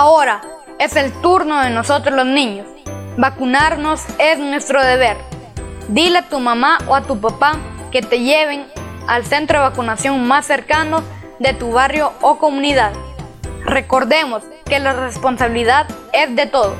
Ahora es el turno de nosotros los niños. Vacunarnos es nuestro deber. Dile a tu mamá o a tu papá que te lleven al centro de vacunación más cercano de tu barrio o comunidad. Recordemos que la responsabilidad es de todos.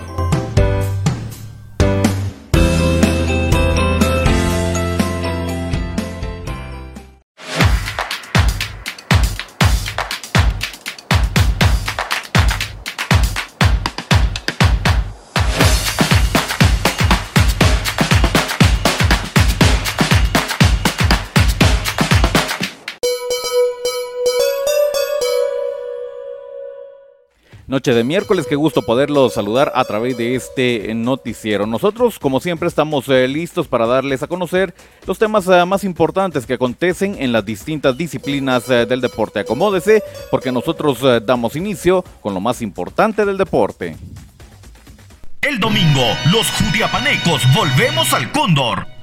Noche de miércoles, qué gusto poderlos saludar a través de este noticiero. Nosotros, como siempre, estamos eh, listos para darles a conocer los temas eh, más importantes que acontecen en las distintas disciplinas eh, del deporte. Acomódese, porque nosotros damos inicio con lo más importante del deporte. El domingo, los judiapanecos volvemos al Cóndor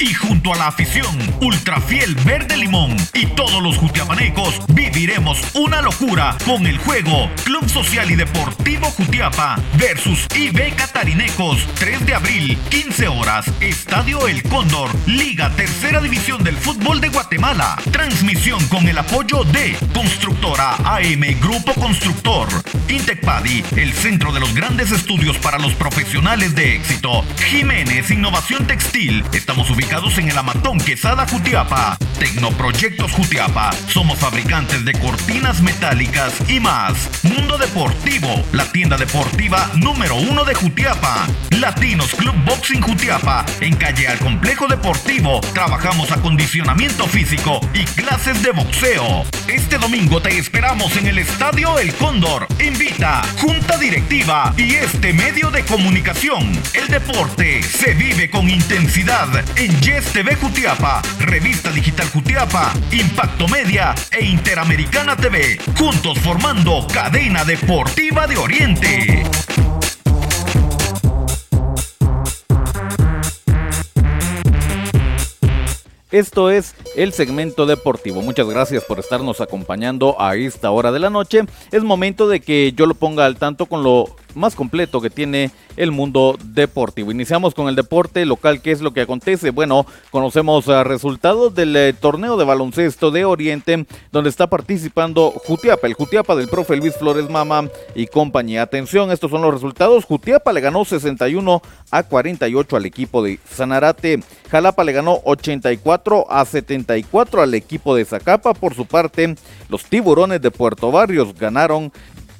y junto a la afición ultrafiel verde limón y todos los jutiapanecos viviremos una locura con el juego Club Social y Deportivo Jutiapa versus IB Catarinecos 3 de abril 15 horas. Estadio El Cóndor Liga Tercera División del Fútbol de Guatemala. Transmisión con el apoyo de Constructora AM Grupo Constructor Intecpadi el centro de los grandes estudios para los profesionales de éxito Jiménez Innovación Textil estamos ubicados en el Amatón Quesada Jutiapa. Tecnoproyectos Jutiapa. Somos fabricantes de cortinas metálicas y más. Mundo Deportivo, la tienda deportiva número uno de Jutiapa. Latinos Club Boxing Jutiapa. En calle al Complejo Deportivo. Trabajamos acondicionamiento físico y clases de boxeo. Este domingo te esperamos en el Estadio El Cóndor. Invita Junta Directiva y este medio de comunicación. El deporte se vive con intensidad en Yes TV Jutiapa, Revista Digital Jutiapa, Impacto Media e Interamericana TV, juntos formando Cadena Deportiva de Oriente. Esto es el segmento deportivo. Muchas gracias por estarnos acompañando a esta hora de la noche. Es momento de que yo lo ponga al tanto con lo más completo que tiene el mundo deportivo. Iniciamos con el deporte local, ¿qué es lo que acontece? Bueno, conocemos uh, resultados del eh, torneo de baloncesto de Oriente, donde está participando Jutiapa, el Jutiapa del profe Luis Flores Mama y compañía. Atención, estos son los resultados. Jutiapa le ganó 61 a 48 al equipo de Sanarate. Jalapa le ganó 84 a 74 al equipo de Zacapa. Por su parte, los tiburones de Puerto Barrios ganaron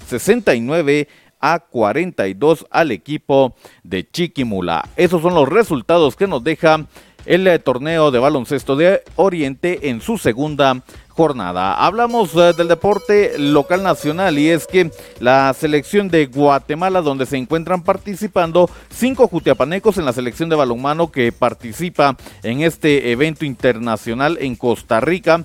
69 a 42 al equipo de Chiquimula. Esos son los resultados que nos deja el torneo de baloncesto de Oriente en su segunda jornada. Hablamos eh, del deporte local nacional y es que la selección de Guatemala donde se encuentran participando cinco jutiapanecos en la selección de balonmano que participa en este evento internacional en Costa Rica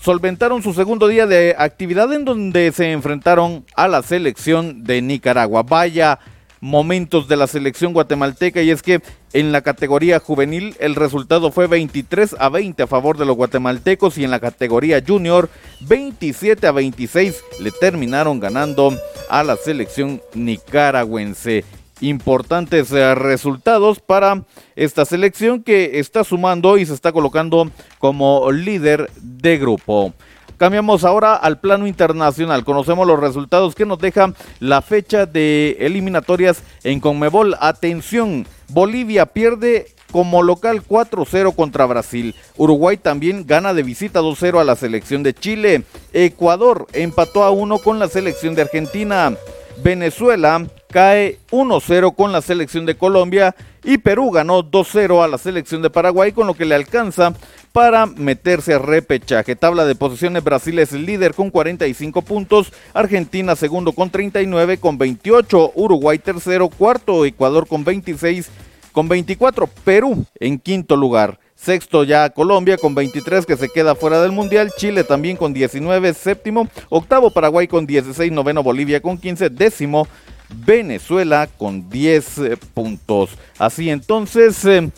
solventaron su segundo día de actividad en donde se enfrentaron a la selección de Nicaragua. Vaya momentos de la selección guatemalteca y es que en la categoría juvenil el resultado fue 23 a 20 a favor de los guatemaltecos y en la categoría junior 27 a 26 le terminaron ganando a la selección nicaragüense importantes eh, resultados para esta selección que está sumando y se está colocando como líder de grupo. Cambiamos ahora al plano internacional. Conocemos los resultados que nos deja la fecha de eliminatorias en Conmebol. Atención, Bolivia pierde como local 4-0 contra Brasil. Uruguay también gana de visita 2-0 a la selección de Chile. Ecuador empató a 1 con la selección de Argentina. Venezuela cae 1-0 con la selección de Colombia y Perú ganó 2-0 a la selección de Paraguay con lo que le alcanza para meterse a repechaje. Tabla de posiciones, Brasil es líder con 45 puntos, Argentina segundo con 39 con 28, Uruguay tercero, cuarto, Ecuador con 26 con 24, Perú en quinto lugar. Sexto ya Colombia con 23 que se queda fuera del Mundial. Chile también con 19, séptimo. Octavo Paraguay con 16, noveno Bolivia con 15, décimo Venezuela con 10 eh, puntos. Así entonces eh,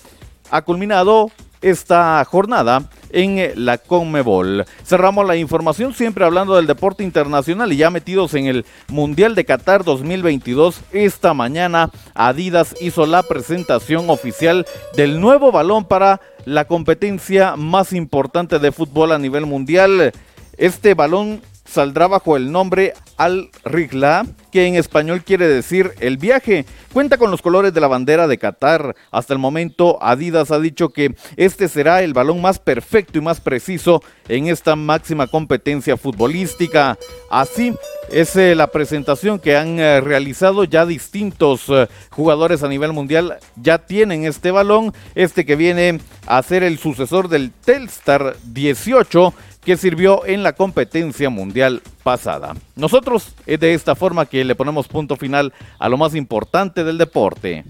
ha culminado esta jornada en la Conmebol. Cerramos la información siempre hablando del deporte internacional y ya metidos en el Mundial de Qatar 2022. Esta mañana Adidas hizo la presentación oficial del nuevo balón para la competencia más importante de fútbol a nivel mundial. Este balón saldrá bajo el nombre Al Rigla, que en español quiere decir el viaje. Cuenta con los colores de la bandera de Qatar. Hasta el momento Adidas ha dicho que este será el balón más perfecto y más preciso en esta máxima competencia futbolística. Así es eh, la presentación que han eh, realizado ya distintos eh, jugadores a nivel mundial. Ya tienen este balón, este que viene a ser el sucesor del Telstar 18 que sirvió en la competencia mundial pasada. Nosotros es de esta forma que le ponemos punto final a lo más importante del deporte.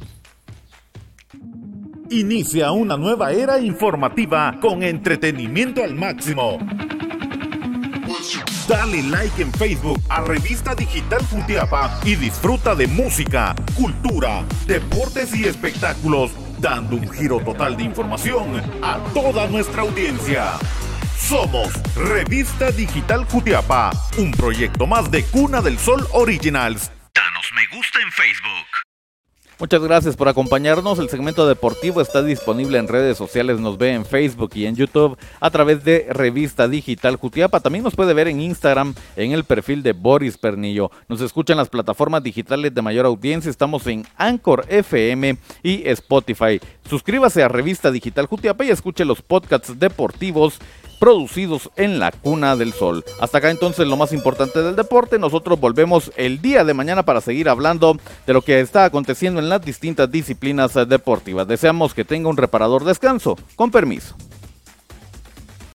Inicia una nueva era informativa con entretenimiento al máximo. Dale like en Facebook a Revista Digital Futiapa y disfruta de música, cultura, deportes y espectáculos, dando un giro total de información a toda nuestra audiencia. Somos Revista Digital Jutiapa, un proyecto más de Cuna del Sol Originals. Danos me gusta en Facebook. Muchas gracias por acompañarnos. El segmento deportivo está disponible en redes sociales. Nos ve en Facebook y en YouTube a través de Revista Digital Jutiapa. También nos puede ver en Instagram en el perfil de Boris Pernillo. Nos escuchan las plataformas digitales de mayor audiencia. Estamos en Anchor FM y Spotify. Suscríbase a Revista Digital Jutiapa y escuche los podcasts deportivos producidos en la Cuna del Sol. Hasta acá entonces lo más importante del deporte. Nosotros volvemos el día de mañana para seguir hablando de lo que está aconteciendo en las distintas disciplinas deportivas. Deseamos que tenga un reparador descanso. Con permiso.